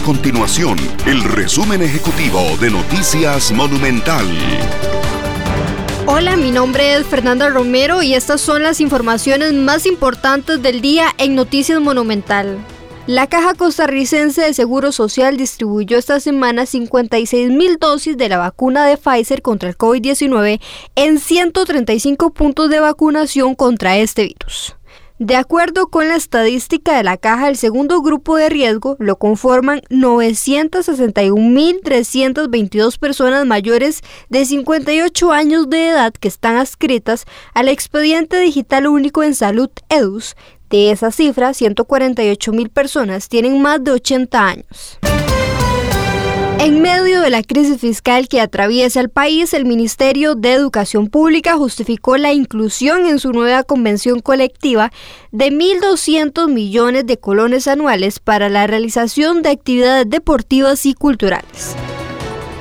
continuación el resumen ejecutivo de Noticias Monumental. Hola, mi nombre es Fernanda Romero y estas son las informaciones más importantes del día en Noticias Monumental. La Caja Costarricense de Seguro Social distribuyó esta semana 56 mil dosis de la vacuna de Pfizer contra el COVID-19 en 135 puntos de vacunación contra este virus. De acuerdo con la estadística de la caja, el segundo grupo de riesgo lo conforman 961.322 personas mayores de 58 años de edad que están adscritas al expediente digital único en salud EDUS. De esa cifra, 148.000 personas tienen más de 80 años. De la crisis fiscal que atraviesa el país, el Ministerio de Educación Pública justificó la inclusión en su nueva convención colectiva de 1.200 millones de colones anuales para la realización de actividades deportivas y culturales.